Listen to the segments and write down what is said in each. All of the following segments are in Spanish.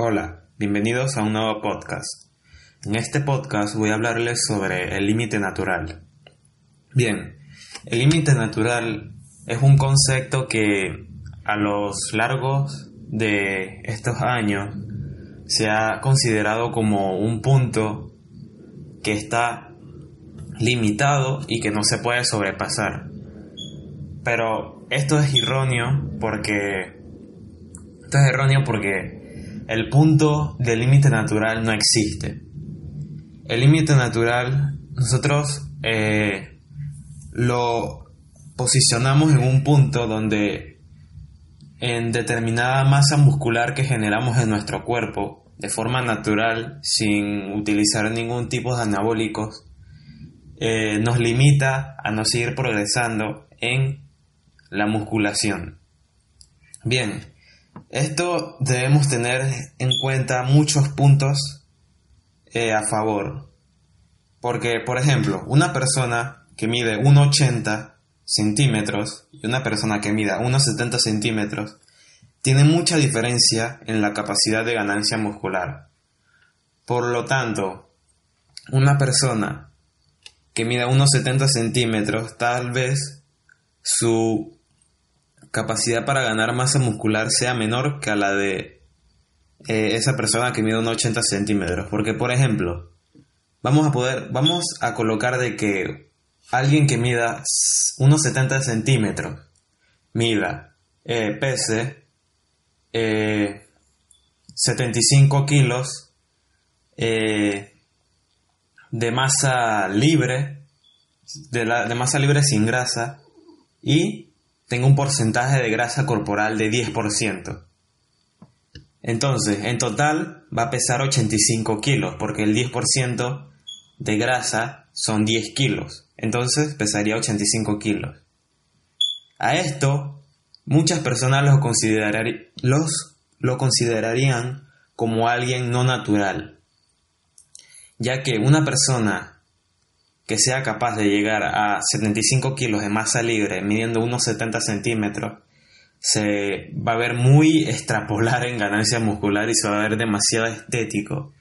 Hola, bienvenidos a un nuevo podcast. En este podcast voy a hablarles sobre el límite natural. Bien, el límite natural es un concepto que a los largos de estos años se ha considerado como un punto que está limitado y que no se puede sobrepasar. Pero esto es erróneo porque esto es erróneo porque el punto del límite natural no existe. El límite natural nosotros eh, lo posicionamos en un punto donde en determinada masa muscular que generamos en nuestro cuerpo de forma natural sin utilizar ningún tipo de anabólicos eh, nos limita a no seguir progresando en la musculación. Bien, esto debemos tener en cuenta muchos puntos eh, a favor. Porque, por ejemplo, una persona que mide 1,80 centímetros y una persona que mida 1,70 centímetros tiene mucha diferencia en la capacidad de ganancia muscular. Por lo tanto, una persona que mida 1,70 centímetros tal vez su capacidad para ganar masa muscular sea menor que a la de eh, esa persona que mide unos 80 centímetros. Porque, por ejemplo, vamos a poder, vamos a colocar de que alguien que mida unos 70 centímetros, mida, eh, pese 75 eh, kilos de masa libre, de, la, de masa libre sin grasa, y tengo un porcentaje de grasa corporal de 10%. Entonces, en total va a pesar 85 kilos, porque el 10% de grasa son 10 kilos. Entonces pesaría 85 kilos. A esto, muchas personas lo, considerarían como alguien no natural, ya que una persona que sea capaz de llegar a 75 kilos de masa libre midiendo unos 70 centímetros, se va a ver muy extrapolar en ganancia muscular y se va a ver demasiado estético,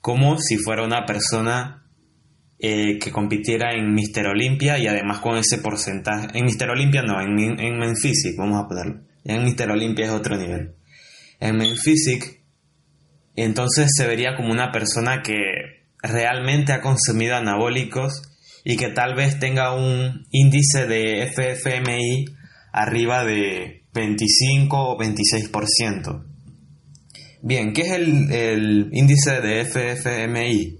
como si fuera una persona eh, que compitiera en Mister Olympia y además con ese porcentaje. En Mister Olympia no, en, en Menphysic, vamos a ponerlo. En Mister Olympia es otro nivel. En Menphysic, entonces se vería como una persona que realmente ha consumido anabólicos y que tal vez tenga un índice de FFMI arriba de 25 o 26%. Bien, ¿qué es el, índice de FFMI?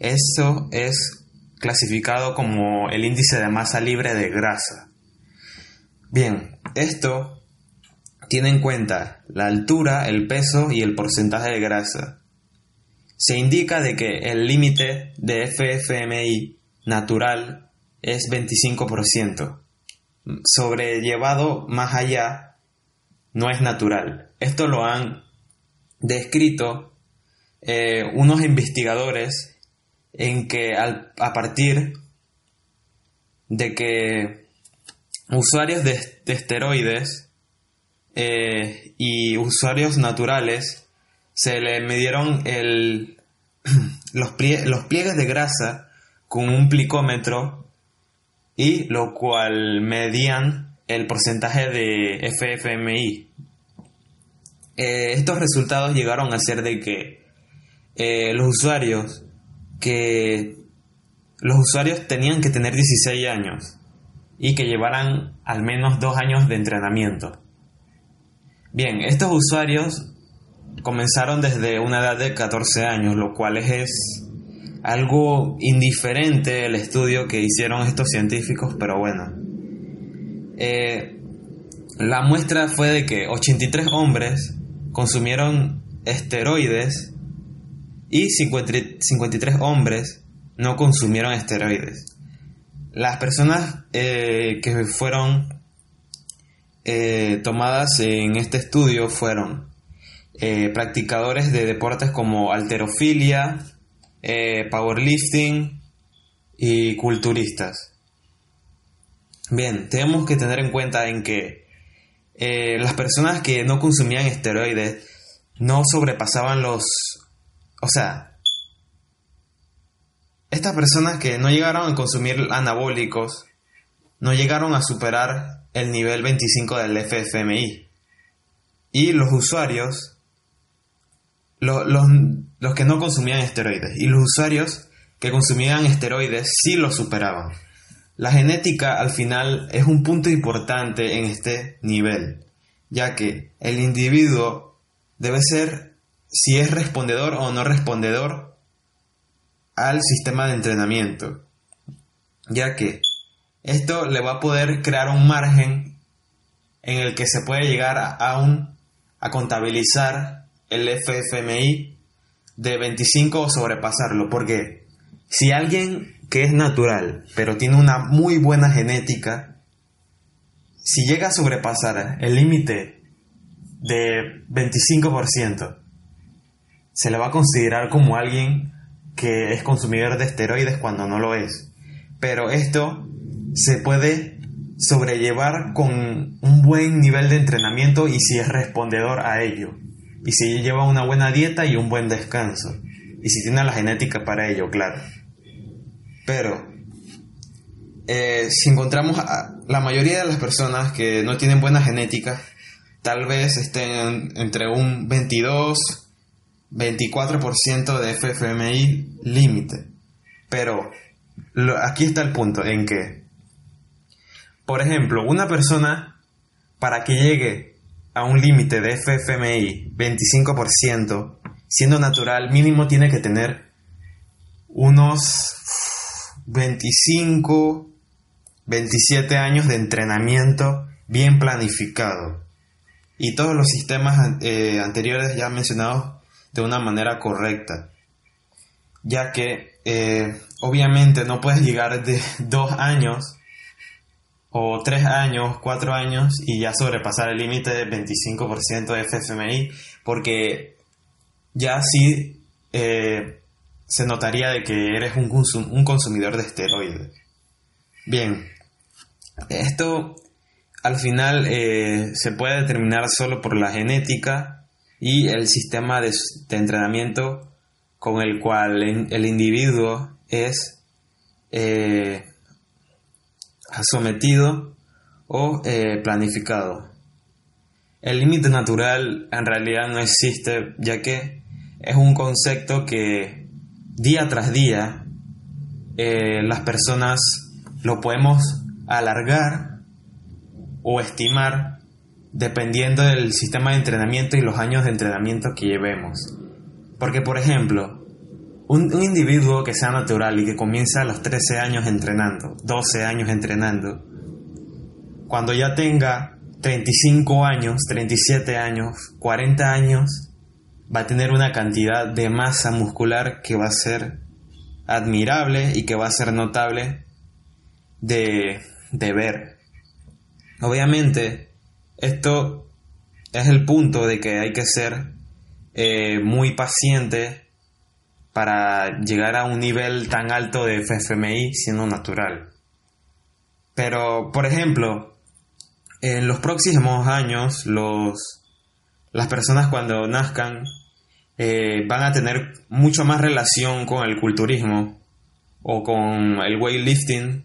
Eso es clasificado como el índice de masa libre de grasa. Bien, esto tiene en cuenta la altura, el peso y el porcentaje de grasa se indica de que el límite de FFMI natural es 25%. Sobrellevado más allá no es natural. Esto lo han descrito eh, unos investigadores en que a partir de que usuarios de, esteroides eh, y usuarios naturales se le midieron el, los, los pliegues de grasa con un plicómetro y lo cual medían el porcentaje de FFMI. Eh, estos resultados llegaron a ser de que eh, los usuarios que los usuarios tenían que tener 16 años y que llevaran al menos dos años de entrenamiento. Bien, estos usuarios comenzaron desde una edad de 14 años, lo cual es algo indiferente el estudio que hicieron estos científicos, pero bueno. Eh, la muestra fue de que 83 hombres consumieron esteroides y 53 hombres no consumieron esteroides. Las personas eh, que fueron eh, tomadas en este estudio fueron eh, practicadores de deportes como alterofilia, eh, powerlifting y culturistas. Bien, tenemos que tener en cuenta en que eh, las personas que no consumían esteroides no sobrepasaban los... O sea, estas personas que no llegaron a consumir anabólicos, no llegaron a superar el nivel 25 del FFMI. Y los usuarios, los, los que no consumían esteroides, y los usuarios que consumían esteroides sí los superaban. La genética al final es un punto importante en este nivel, ya que el individuo debe ser si es respondedor o no respondedor al sistema de entrenamiento, ya que esto le va a poder crear un margen en el que se puede llegar a, a contabilizar el FFMI de 25 o sobrepasarlo, porque si alguien que es natural, pero tiene una muy buena genética, si llega a sobrepasar el límite de 25%, se le va a considerar como alguien que es consumidor de esteroides cuando no lo es. Pero esto se puede sobrellevar con un buen nivel de entrenamiento y si es respondedor a ello. Y si lleva una buena dieta y un buen descanso. Y si tiene la genética para ello, claro. Pero eh, si encontramos a la mayoría de las personas que no tienen buena genética, tal vez estén entre un 22, 24% de FFMI límite. Pero aquí está el punto en que, por ejemplo, una persona para que llegue a un límite de FFMI 25%, siendo natural, mínimo tiene que tener unos 25, 27 años de entrenamiento bien planificado. Y todos los sistemas eh, anteriores ya mencionados de una manera correcta, ya que eh, obviamente no puedes llegar de dos años o tres años, cuatro años y ya sobrepasar el límite del 25% de FFMI porque ya sí eh, se notaría de que eres un, un consumidor de esteroides. Bien, esto al final eh, se puede determinar solo por la genética y el sistema de, entrenamiento con el cual el, individuo es eh, sometido o eh, planificado. El límite natural en realidad no existe ya que es un concepto que día tras día eh, las personas lo podemos alargar o estimar dependiendo del sistema de entrenamiento y los años de entrenamiento que llevemos. Porque, por ejemplo, un, individuo que sea natural y que comienza a los 13 años entrenando, 12 años entrenando, cuando ya tenga 35 años, 37 años, 40 años, va a tener una cantidad de masa muscular que va a ser admirable y que va a ser notable de, ver. Obviamente, esto es el punto de que hay que ser eh, muy paciente para llegar a un nivel tan alto de FFMI siendo natural. Pero, por ejemplo, en los próximos años, los, las personas cuando nazcan eh, van a tener mucho más relación con el culturismo o con el weightlifting,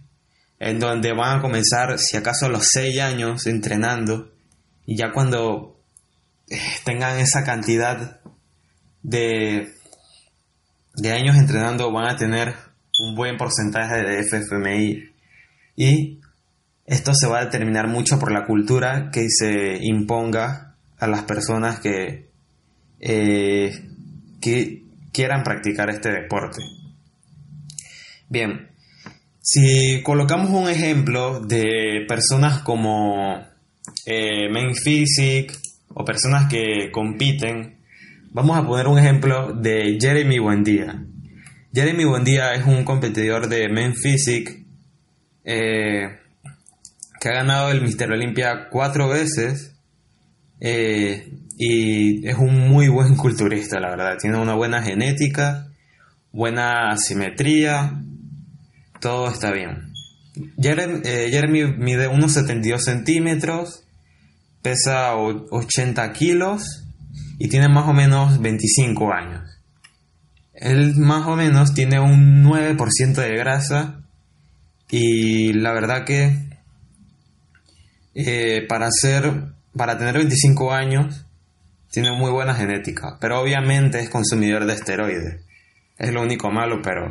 en donde van a comenzar, si acaso, a los 6 años entrenando, y ya cuando eh, tengan esa cantidad de, de años entrenando, van a tener un buen porcentaje de FFMI. Y esto se va a determinar mucho por la cultura que se imponga a las personas que eh, que quieran practicar este deporte. Bien, si colocamos un ejemplo de personas como eh, Physique o personas que compiten, vamos a poner un ejemplo de Jeremy Buendía. Jeremy Buendía es un competidor de Men Physique eh, que ha ganado el Mister Olympia cuatro veces. Eh, y es un muy buen culturista, la verdad. Tiene una buena genética, buena simetría, todo está bien. Jeremy, eh, Jeremy mide unos 72 centímetros, pesa 80 kilos y tiene más o menos 25 años. Él más o menos tiene un 9% de grasa y la verdad que eh, para ser para tener 25 años tiene muy buena genética, pero obviamente es consumidor de esteroides. Es lo único malo, pero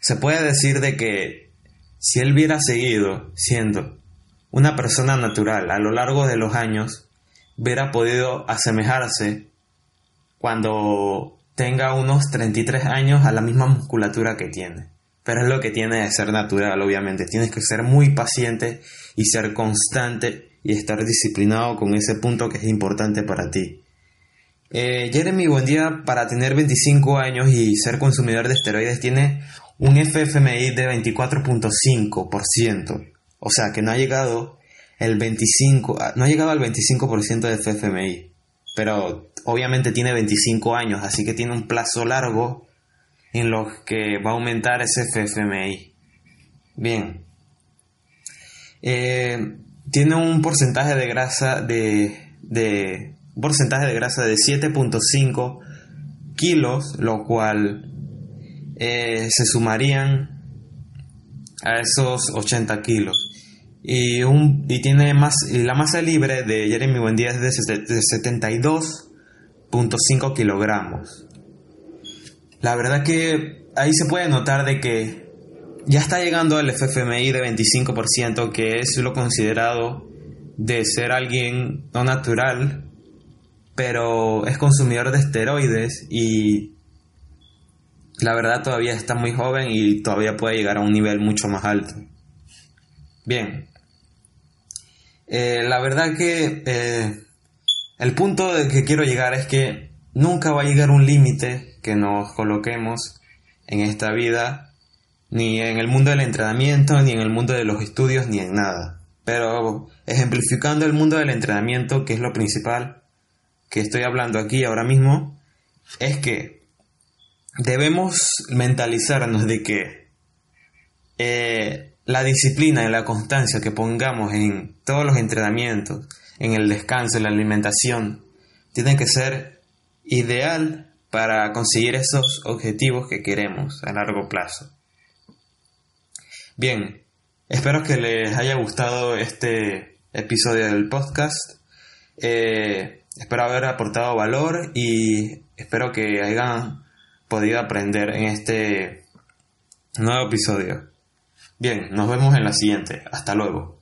se puede decir de que si él hubiera seguido siendo una persona natural a lo largo de los años, hubiera podido asemejarse cuando tenga unos 33 años a la misma musculatura que tiene. Pero es lo que tiene de ser natural, obviamente. Tienes que ser muy paciente y ser constante y estar disciplinado con ese punto que es importante para ti. Eh, Jeremy Buendía, para tener 25 años y ser consumidor de esteroides, tiene un FFMI de 24.5%. O sea que no ha llegado el 25, no ha llegado al 25% de FFMI. Pero obviamente tiene 25 años, así que tiene un plazo largo en lo que va a aumentar ese FFMI. Bien. Eh, tiene un porcentaje de grasa de, de porcentaje de grasa de 7.5 kilos, lo cual eh, se sumarían a esos 80 kilos. Y, un, y tiene más, y la masa libre de Jeremy Buendía es de, de 72.5 kilogramos. La verdad que ahí se puede notar de que ya está llegando al FFMI de 25%, que es lo considerado de ser alguien no natural, pero es consumidor de esteroides y la verdad todavía está muy joven y todavía puede llegar a un nivel mucho más alto. Bien, eh, la verdad que eh, el punto de que quiero llegar es que nunca va a llegar un límite que nos coloquemos en esta vida, ni en el mundo del entrenamiento, ni en el mundo de los estudios, ni en nada. Pero ejemplificando el mundo del entrenamiento, que es lo principal que estoy hablando aquí ahora mismo, es que debemos mentalizarnos de que eh, la disciplina y la constancia que pongamos en todos los entrenamientos, en el descanso, en la alimentación, tiene que ser ideal para conseguir esos objetivos que queremos a largo plazo. Bien, espero que les haya gustado este episodio del podcast. Eh, espero haber aportado valor y espero que hayan podido aprender en este nuevo episodio. Bien, nos vemos en la siguiente. Hasta luego.